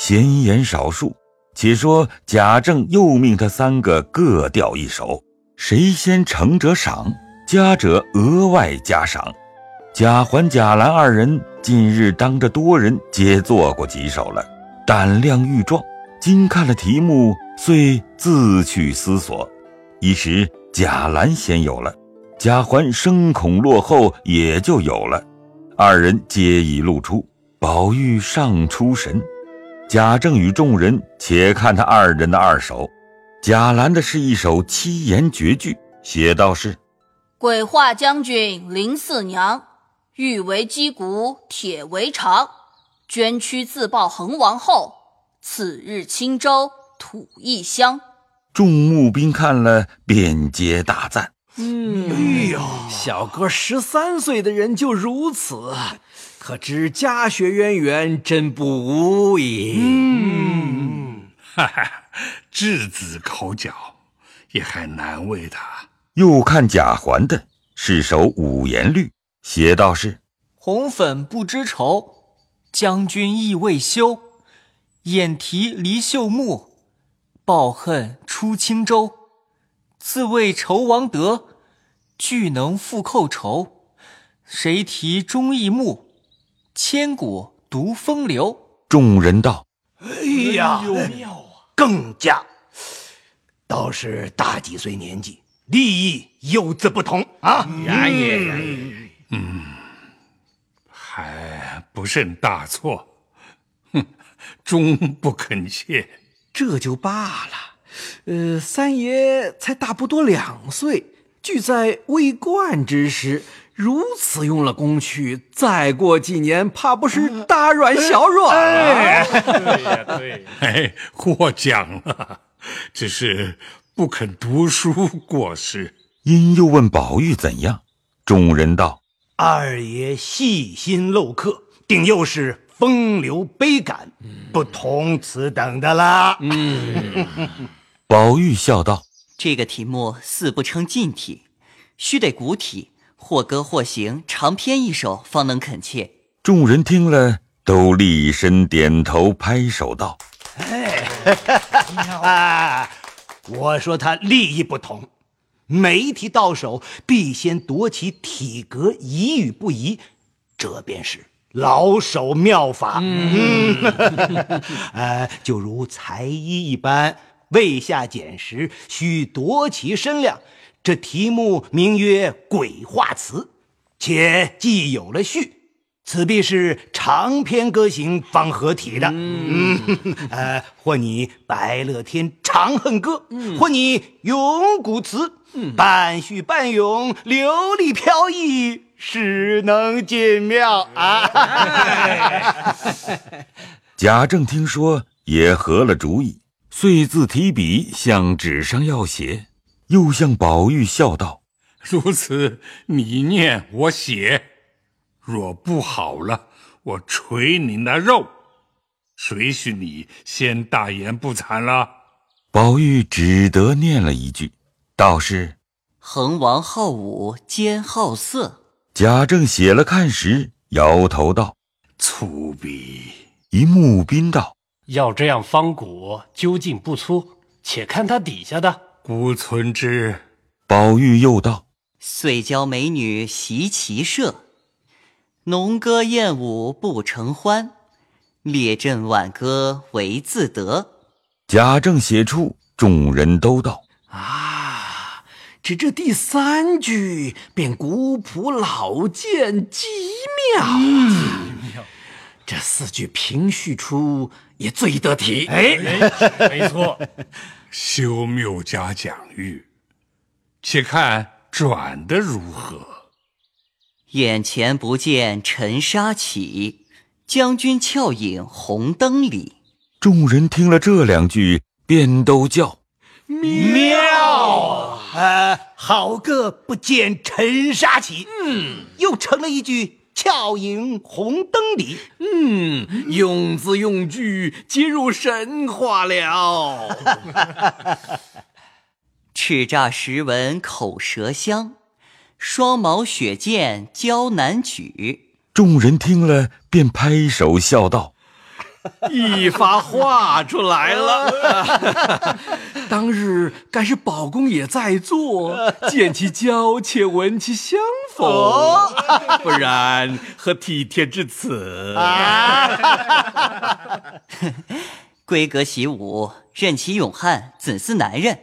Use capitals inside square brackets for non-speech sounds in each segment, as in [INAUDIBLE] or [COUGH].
闲言少述。且说贾政又命他三个各调一首，谁先成者赏，佳者额外加赏。贾环、贾兰二人近日当着多人皆做过几首了，胆量愈壮。今看了题目，遂自去思索。一时贾兰先有了，贾环生恐落后，也就有了。二人皆已露出，宝玉尚出神。贾政与众人且看他二人的二首。贾兰的是一首七言绝句，写道是：“鬼画将军林四娘。”玉为击鼓，铁为长。捐躯自报恒王后，次日青州土异乡。众募兵看了，便皆大赞。嗯，哎呦，小哥十三岁的人就如此，可知家学渊源，真不无也。嗯，哈哈，稚子口角，也还难为他。又看贾环的，是首五言律。写道是：红粉不知愁，将军意未休。眼啼离秀木，抱恨出青州。自谓仇王德，俱能复寇仇。谁提忠义木，千古独风流。众人道：哎呀，妙啊！更加，倒是大几岁年纪，利益有自不同啊！然也，然也。嗯，还不甚大错。哼，[LAUGHS] 终不肯谢，这就罢了。呃，三爷才大不多两岁，俱在未冠之时，如此用了功去，再过几年，怕不是大软小软了。对呀，对，哎，过奖了，只是不肯读书过失。因又问宝玉怎样，众人道。二爷细心漏刻，定又是风流悲感，不同此等的啦。嗯，[LAUGHS] 宝玉笑道：“这个题目似不成近体，须得古体，或歌或行，长篇一首，方能恳切。”众人听了，都立身点头，拍手道：“哎，[LAUGHS] [LAUGHS] 我说他立意不同。”每一题到手，必先夺其体格，宜与不宜，这便是老手妙法。嗯，呃，[LAUGHS] 就如裁衣一般，未下剪时，须夺其身量。这题目名曰《鬼画词》，且既有了序。此必是长篇歌行方合体的，嗯，[LAUGHS] 呃，或你白乐天《长恨歌》，或你咏古词，半叙半咏，流利飘逸，使能尽妙啊！[LAUGHS] 贾政听说，也合了主意，遂自提笔向纸上要写，又向宝玉笑道：“如此，你念我写。”若不好了，我捶你那肉，谁许你先大言不惭了？宝玉只得念了一句，道是：“恒王好武兼好色。”贾政写了看时，摇头道：“粗鄙。”一木斌道：“要这样方古，究竟不粗，且看他底下的。”孤存之。宝玉又道：“遂教美女习骑射。”农歌艳舞不成欢，列阵挽歌为自得。贾政写出，众人都道：“啊，只这第三句便古朴老健，极妙啊！这四句平叙出，也最得体。哎，没错，修谬加讲喻，且看转的如何。”眼前不见尘沙起，将军俏影红灯里。众人听了这两句，便都叫妙。呃，好个不见尘沙起，嗯，又成了一句俏影红灯里。嗯，用字用句皆入神话了。[LAUGHS] 叱咤时闻口舌香。双毛雪剑交难举，众人听了便拍手笑道：“ [LAUGHS] 一发画出来了。[LAUGHS] 当日该是宝公也在座，见其娇且，闻其香否，不然何体贴至此？[LAUGHS] 闺阁习武，任其勇悍，怎似男人？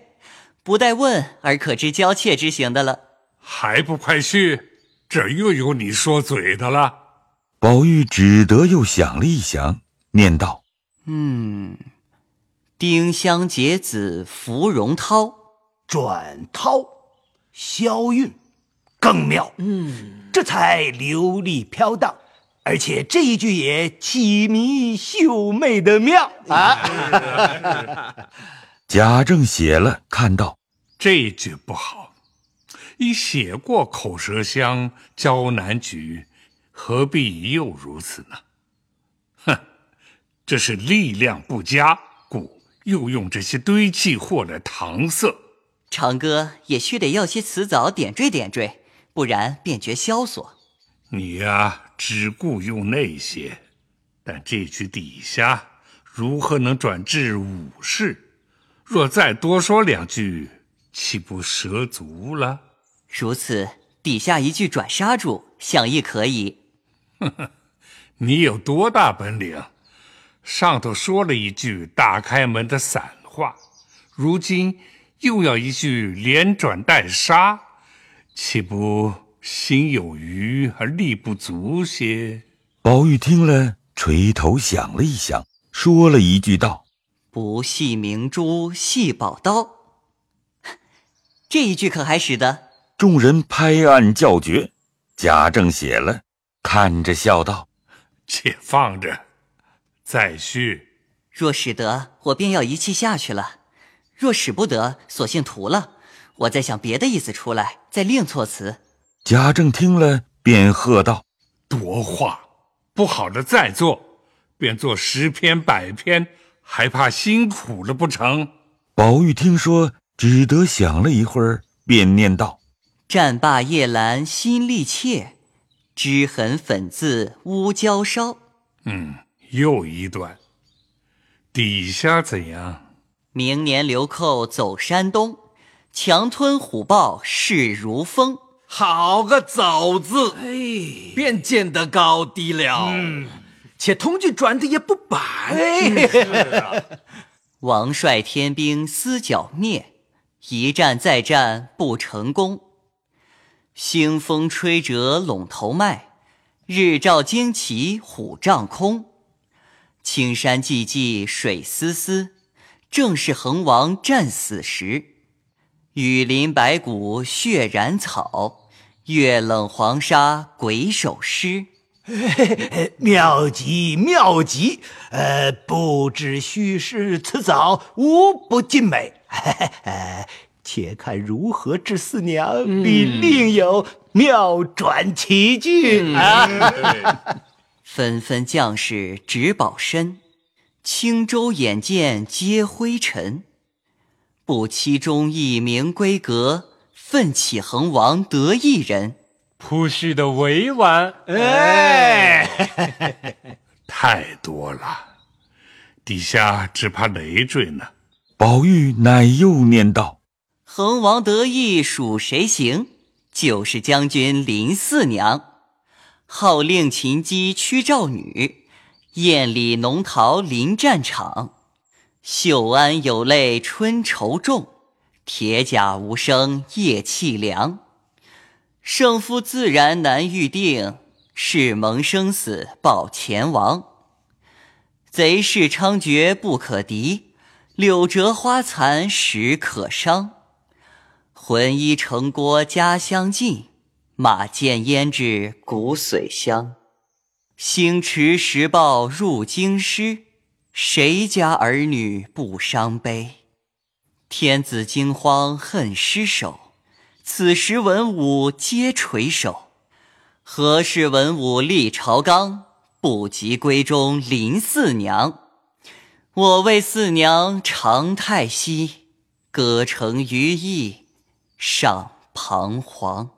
不待问而可知娇怯之行的了。还不快去！这又有你说嘴的了。宝玉只得又想了一想，念道：“嗯，丁香结子芙蓉涛，转涛，消韵，更妙。嗯，这才流利飘荡，而且这一句也起迷秀媚的妙啊！[LAUGHS] 贾政写了，看到这句不好，已写过口舌香，娇难举。何必又如此呢？哼，这是力量不佳，故又用这些堆砌货来搪塞。长歌也须得要些词藻点缀点缀，不然便觉萧索。你呀，只顾用那些，但这句底下如何能转至武士？若再多说两句，岂不蛇足了？如此，底下一句转杀住，想亦可以。呵呵，你有多大本领？上头说了一句打开门的散话，如今又要一句连转带杀，岂不心有余而力不足些？宝玉听了，垂头想了一想，说了一句道：“不系明珠系宝刀。”这一句可还使得？众人拍案叫绝。贾政写了。看着笑道：“且放着，再续。若使得，我便要一气下去了；若使不得，索性涂了。我再想别的意思出来，再另措辞。”贾政听了，便喝道：“多话！不好的再做，便做十篇百篇，还怕辛苦了不成？”宝玉听说，只得想了一会儿，便念道：“战罢夜阑心力切。”脂痕粉渍乌焦烧，嗯，又一段。底下怎样？明年流寇走山东，强吞虎豹势如风。好个走字，哎，便见得高低了。嗯，且通句转的也不板。[LAUGHS] 王帅天兵思剿灭，一战再战不成功。腥风吹折陇头麦，日照旌旗虎帐空。青山寂寂水丝丝，正是恒王战死时。雨淋白骨血染草，月冷黄沙鬼手尸。[LAUGHS] 妙极妙极！呃，不知虚实辞藻，无不尽美。[LAUGHS] 且看如何治四娘，必另有妙转奇句啊！纷纷将士执宝身，轻舟眼见皆灰尘。不期中一名闺阁，奋起横王得一人。铺叙的委婉，哎，[LAUGHS] 太多了，底下只怕累赘呢。宝玉乃又念道。横王得意属谁行？就是将军林四娘，号令秦姬驱赵女，艳里浓桃临战场。秀安有泪春愁重，铁甲无声夜凄凉。胜负自然难预定，誓盟生死报前王。贼势猖獗不可敌，柳折花残时可伤。浑衣城郭家乡近，马见胭脂骨髓香。星驰时报入京师，谁家儿女不伤悲？天子惊慌恨失守，此时文武皆垂首。何事文武立朝纲，不及闺中林四娘？我为四娘长叹息，歌成余意。尚彷徨，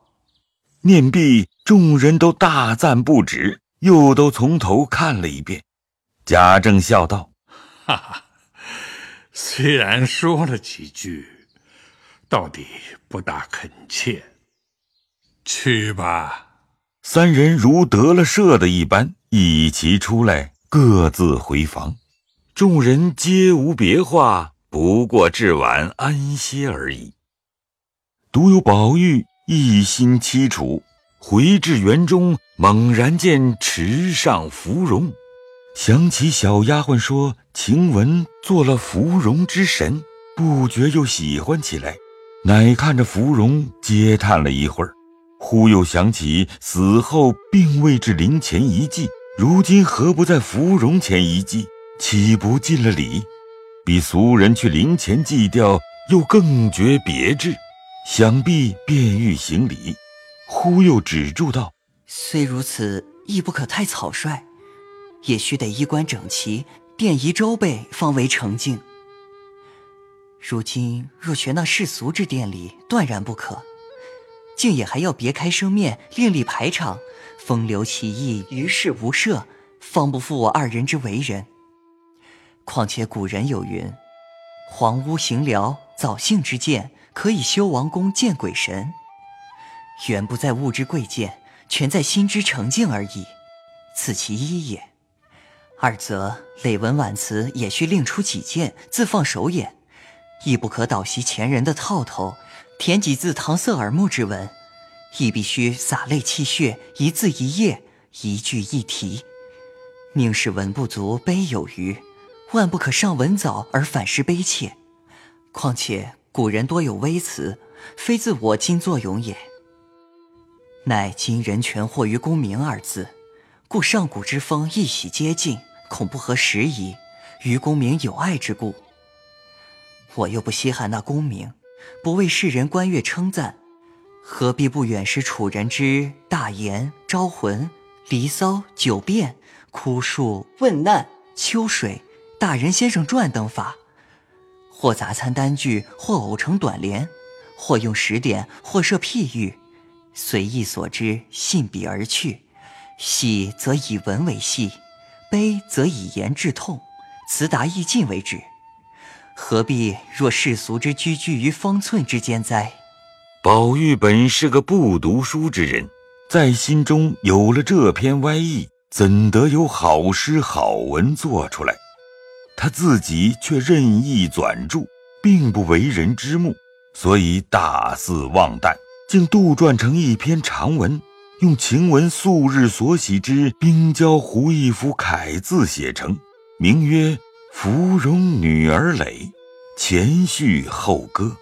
念毕，众人都大赞不止，又都从头看了一遍。贾政笑道：“哈哈，虽然说了几句，到底不大恳切。去吧。”三人如得了赦的一般，一齐出来，各自回房。众人皆无别话，不过至晚安歇而已。独有宝玉一心凄楚，回至园中，猛然见池上芙蓉，想起小丫鬟说晴雯做了芙蓉之神，不觉又喜欢起来，乃看着芙蓉，嗟叹了一会儿。忽又想起死后并未至灵前一祭，如今何不在芙蓉前一祭？岂不尽了礼？比俗人去灵前祭吊，又更觉别致。想必便欲行礼，忽又止住道：“虽如此，亦不可太草率，也须得衣冠整齐，便仪周备，方为成敬。如今若学那世俗之殿礼，断然不可。”竟也还要别开生面，另立排场，风流奇异，于世无涉，方不负我二人之为人。况且古人有云：“黄屋行疗，早幸之见，可以修王宫，见鬼神。”原不在物之贵贱，全在心之诚敬而已。此其一也。二则累文婉辞也需另出己见，自放手眼，亦不可倒袭前人的套头。填几字搪塞耳目之文，亦必须洒泪泣血，一字一页，一句一题，宁使文不足，碑有余，万不可上文藻而反失悲切。况且古人多有微词，非自我今作咏也。乃今人权惑于功名二字，故上古之风一喜皆尽，恐不合时宜，于功名有爱之故。我又不稀罕那功名。不为世人观阅称赞，何必不远识楚人之大言、招魂、离骚、九变、枯树、问难、秋水、大人先生传等法？或杂参单句，或偶成短联，或用实典，或设譬喻，随意所知，信笔而去。喜则以文为戏，悲则以言致痛，词达意尽为止。何必若世俗之拘拘于方寸之间哉？宝玉本是个不读书之人，在心中有了这篇歪意，怎得有好诗好文做出来？他自己却任意转注，并不为人知目，所以大肆妄诞，竟杜撰成一篇长文，用晴雯素日所喜之冰娇胡一幅楷字写成，名曰。芙蓉女儿诔，前序后歌，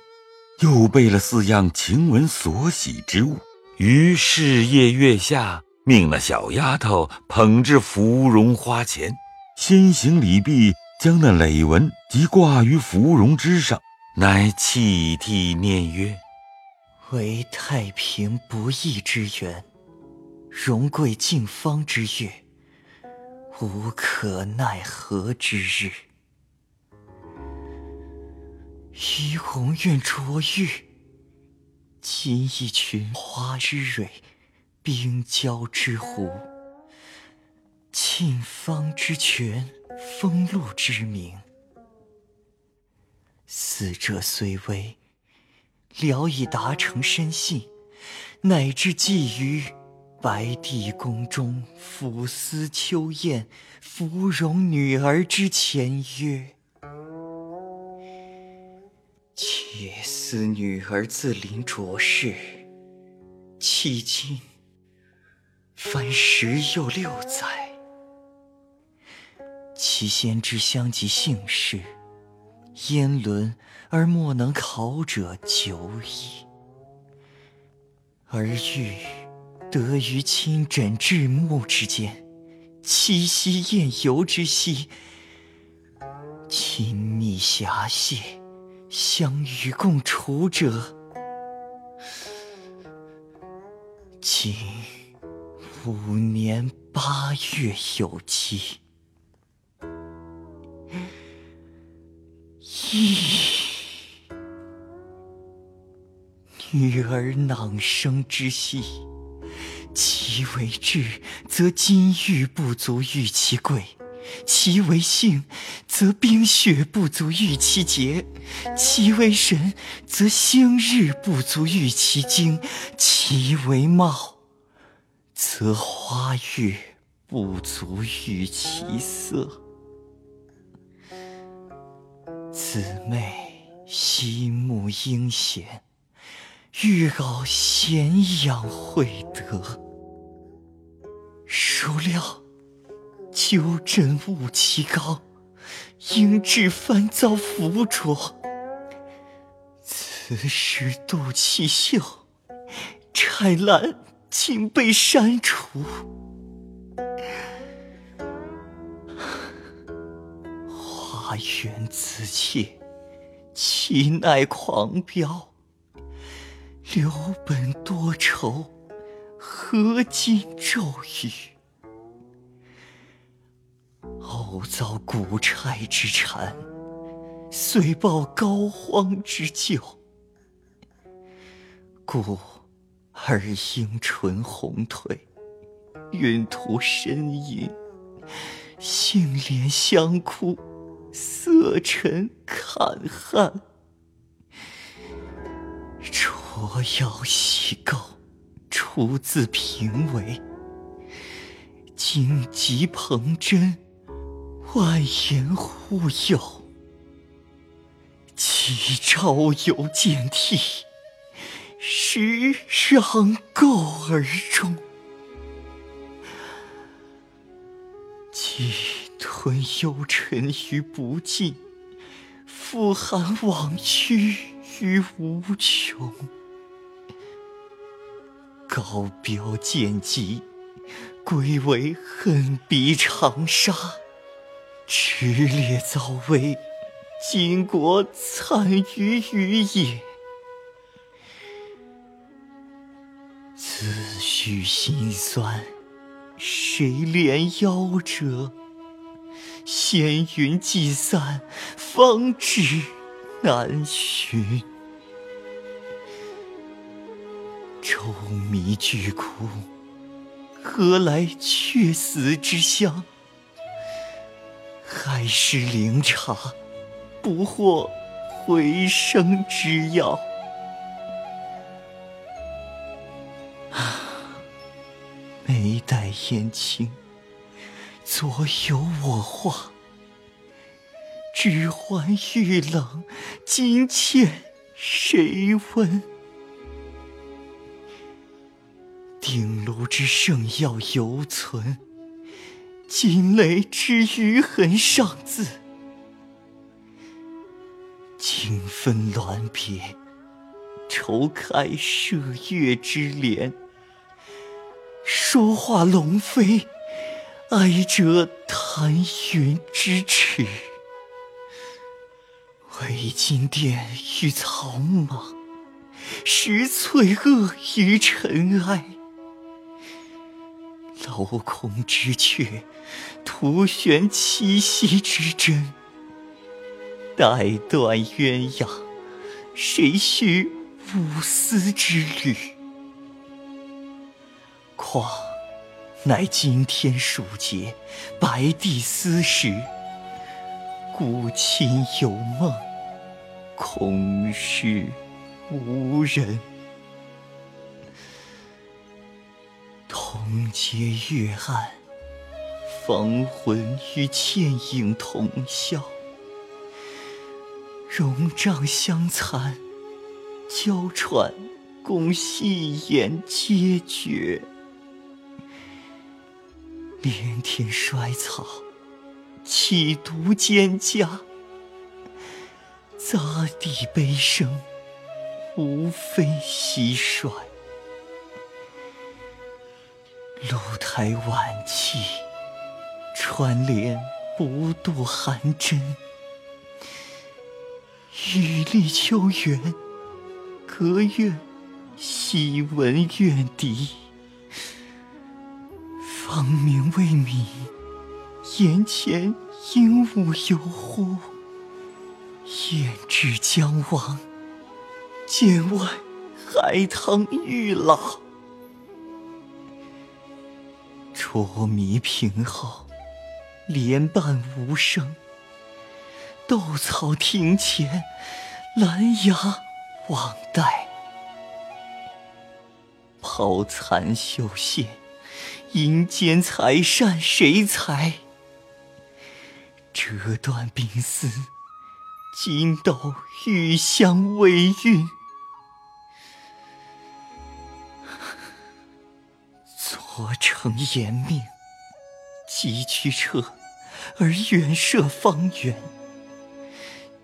又备了四样晴雯所喜之物。于是夜月下，命那小丫头捧至芙蓉花前，先行礼毕，将那累文即挂于芙蓉之上，乃泣涕念曰：“唯太平不义之源，荣贵静芳之月，无可奈何之日。”怡红愿卓玉，今一群花之蕊，冰娇之狐，沁芳之泉，风露之名。死者虽微，聊以达成深信，乃至寄于白帝宫中抚思秋雁芙蓉女儿之前曰。且思女儿自临浊世，迄今凡十又六载，其先知相及姓氏，焉伦而莫能考者久矣。而欲得于亲枕至暮之间，七夕宴游之夕，亲密遐谢。相与共处者，今五年八月有期。女儿囊生之息，其为质，则金玉不足玉其贵；其为性，则冰雪不足喻其洁；其为神，则星日不足喻其精；其为貌，则花月不足喻其色。姊妹惜慕英贤，欲翱咸阳会得。孰料鸠振舞其高，应制烦躁浮浊。此时度其秀，钗兰竟被删除。花园自妾，岂奈狂飙？留本多愁，何尽骤雨？偶遭古钗之缠，遂报膏肓之旧。故而应唇红褪，晕涂呻吟，杏帘香枯。色沉堪寒，卓瑶细构，出自平为。荆棘蓬针，万言护佑。其朝游见替，时让垢而终。其。吞幽沉于不尽，复寒往屈于无穷。高标见疾，归为恨笔长沙；炽烈遭危，巾帼惨于羽也。自诩心酸，谁怜夭折？闲云既散，方知难寻。舟迷巨窟，何来却死之乡？海市灵茶，不获回生之药。啊，[SIGHS] 眉黛眼青。左有我画，指环玉冷，金嵌谁闻？鼎炉之圣药犹存，金雷之余痕尚自。清分鸾别，愁开射月之帘。说话龙飞。哀者谈云之耻，为金殿与草莽，拾翠萼于尘埃。镂空之阙，徒悬七夕之针。待断鸳鸯，谁须五丝之旅？况。乃今天数节，白帝思时。孤亲有梦，恐是无人。同阶月暗，芳魂与倩影同笑。容帐相残，娇喘共戏言皆绝。连天衰草，岂独蒹葭？杂地悲声，无非蟋蟀。露台晚泣，穿帘不度寒针。雨立秋园，隔院细闻怨笛。芳名未泯，眼前鹦鹉犹呼。燕至将亡，剑外海棠欲老。捉迷屏后，莲瓣无声。斗草庭前，兰芽望戴。抛残绣线，阴间财善谁裁？折断鬓丝，筋斗玉香微韵。左承严命，急驱车，而远涉方圆。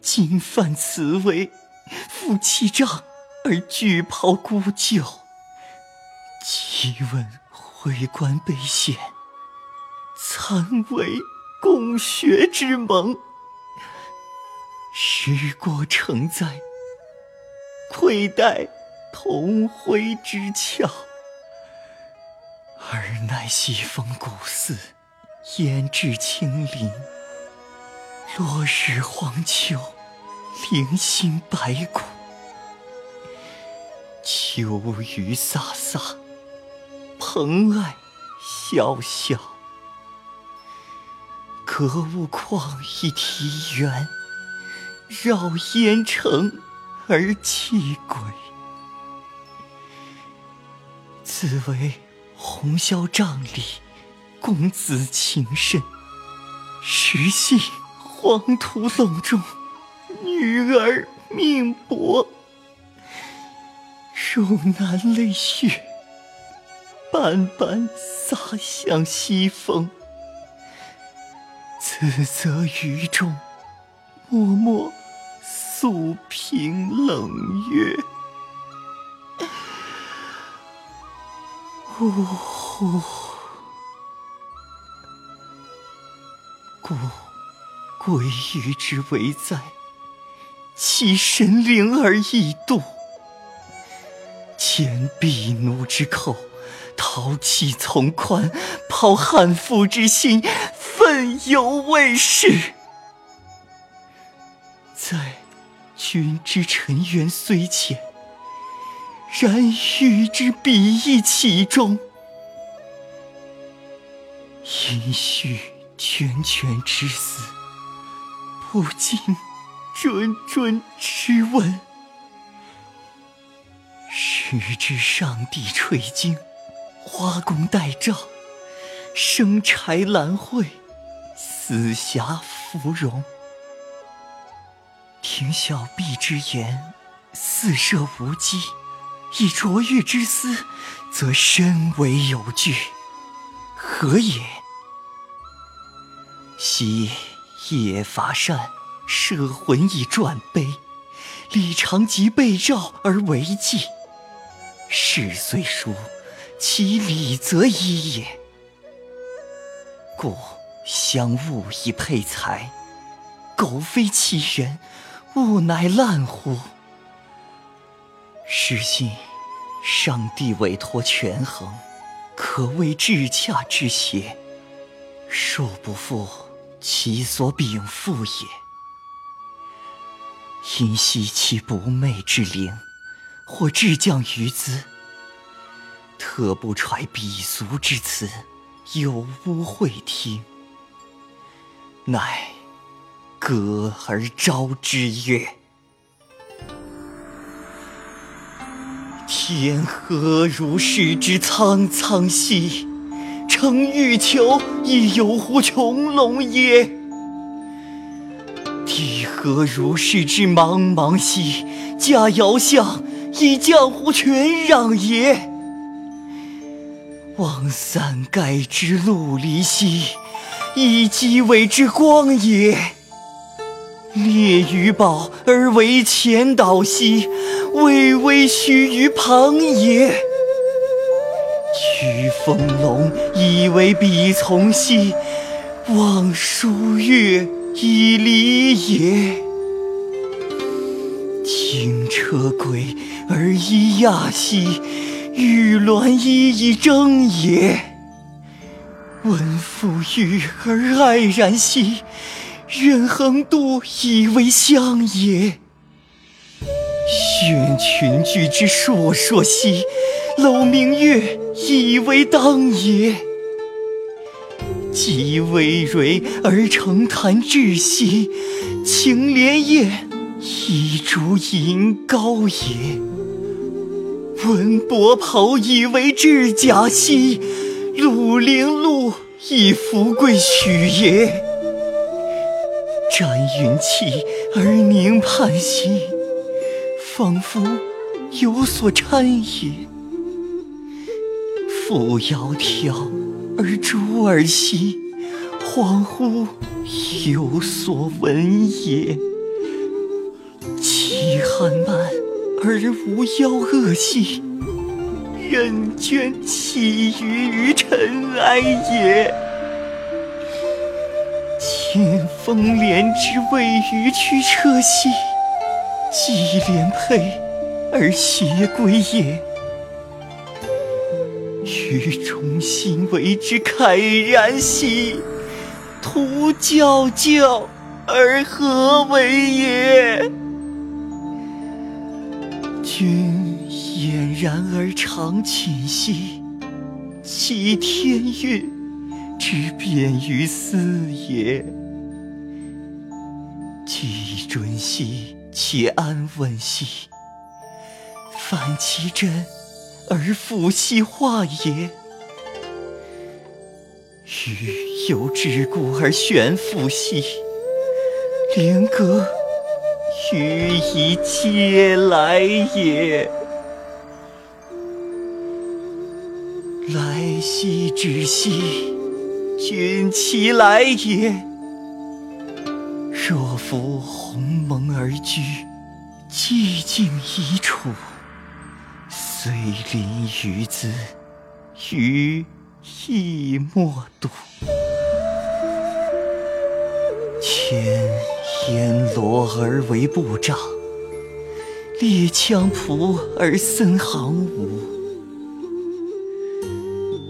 今犯此违，负七丈，而拒抛孤旧。即问回官卑显，参为共学之盟。时过成灾，愧待同辉之巧。尔乃西风古寺，胭脂清灵。落日黄秋，零星白骨。秋雨飒飒，蓬艾萧萧。隔物旷一题园，绕烟城而泣鬼。此为红绡帐里，公子情深，实系。黄土隆中，女儿命薄。如难泪血，斑斑洒向西风。自责于众，默默诉凭冷月。呜呼，故。鬼域之为灾，其神灵而异度。牵婢奴之口，淘气从宽，抛悍妇之心，奋勇为事。在君之尘缘虽浅，然欲之比翼其中，因续涓涓之死。不禁谆谆之问：时至上帝垂惊，花宫待诏，生柴兰蕙，死霞芙蓉。听小婢之言，似射无稽；以卓越之思，则深为有据。何也？昔。夜伐善，摄魂以转悲；李长吉被召而为祭。事虽殊，其理则一也。故相物以配才，苟非其人，物乃烂乎？实信上帝委托权衡，可谓至洽之邪。恕不负。其所禀赋也，因惜其不昧之灵，或至降于兹，特不揣鄙俗之词，有污会听，乃歌而招之曰：“天何如是之苍苍兮！”称欲求，亦有乎穹隆耶？地何如是之茫茫兮！驾遥相，以降乎全壤耶？望三盖之陆离兮，以积尾之光也。列于宝而为前导兮，巍巍须于旁也。取风龙以为必从兮，望舒月以离也。轻车轨而依亚兮，玉鸾衣以征也。闻馥郁而爱然兮，愿横渡以为香也。轩群聚之烁烁兮，楼明月以为当也。既葳蕤而成弹志兮，青莲叶以烛隐高也。闻伯袍以为质甲兮，鲁陵鹿以富贵许也。沾云气而凝盼兮，仿佛有所参也。抚窈窕而珠儿兮，恍惚有所闻也。而无妖恶兮，任捐弃于于尘埃也。见风莲之谓于驱车兮，寄莲佩而携归也。于中心为之慨然兮，徒教教而何为也？君俨然而常寝兮，其天运之变于斯也。既准兮，且安稳兮，反其真。而复兮化也，予有之故而悬浮兮，灵格予以嗟来也。来兮之兮，君其来也。若夫鸿蒙而居，寂静一处。虽临于兹，余亦莫睹。前天罗而为部长，列羌仆而森行伍。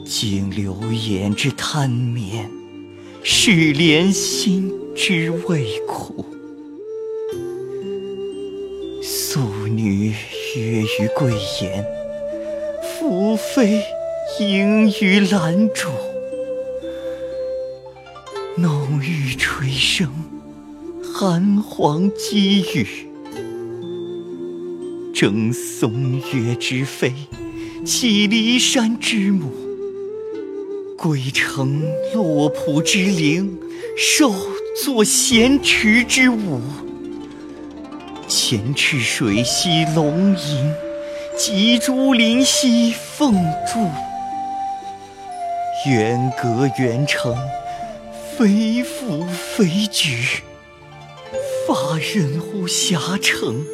经流言之贪眠，是怜心之味苦。素女约于贵言。夫妃迎于兰主，弄玉垂声，寒黄积雨。争松岳之妃，弃骊山之母，归城洛浦之灵，受作咸池之舞。前赤水兮龙吟。及竹林兮凤柱，远隔远城，非负非举。发轫乎狭城，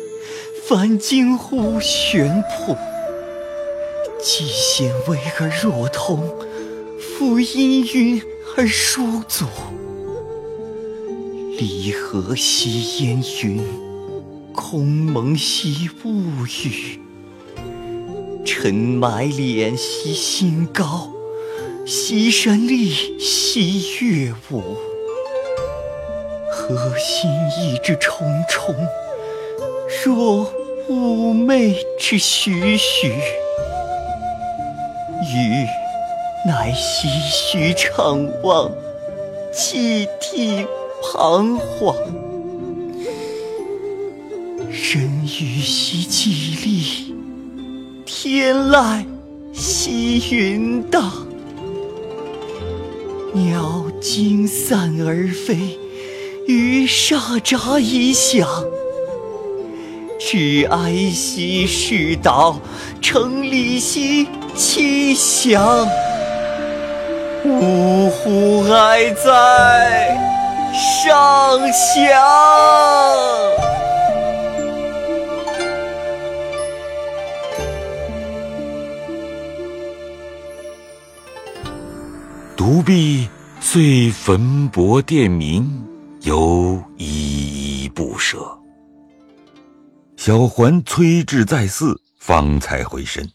反惊乎悬瀑。既显微而若通，复氤氲而殊足。离合兮烟云，空蒙兮雾雨。尘埋敛兮心高，西山丽兮月舞。何心意之重重，若寤寐之徐徐。予乃唏嘘怅望，泣涕彷徨。人语兮寂立。天籁兮云荡，鸟惊散而飞，鱼唰喳以响。至哀兮事岛，成礼兮其祥。呜呼哀哉上香！独臂遂焚帛殿明，犹依依不舍。小环催至再四，方才回身。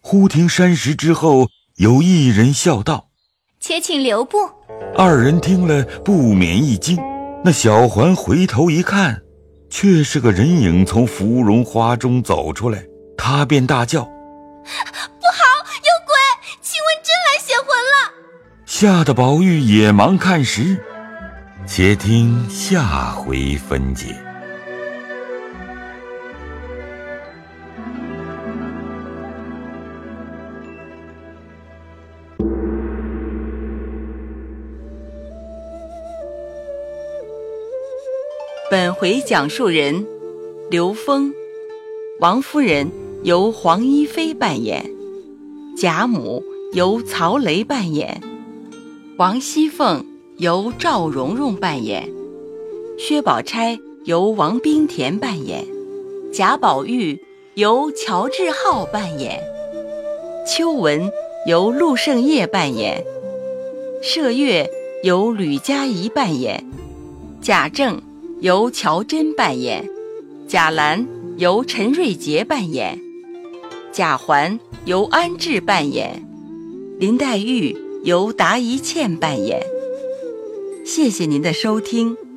忽听山石之后有一人笑道：“且请留步。”二人听了，不免一惊。那小环回头一看，却是个人影从芙蓉花中走出来，他便大叫。不好，有鬼！晴雯真来显魂了吓得宝玉也忙看时。且听下回分解。本回讲述人刘峰，王夫人由黄一飞扮演，贾母由曹雷扮演，王熙凤。由赵蓉蓉扮演，薛宝钗由王冰田扮演，贾宝玉由乔治浩扮演，秋文由陆胜业扮演，麝月由吕佳怡扮演，贾政由乔真扮演，贾兰由陈瑞杰扮演，贾环由安志扮演，林黛玉由达一茜扮演。谢谢您的收听。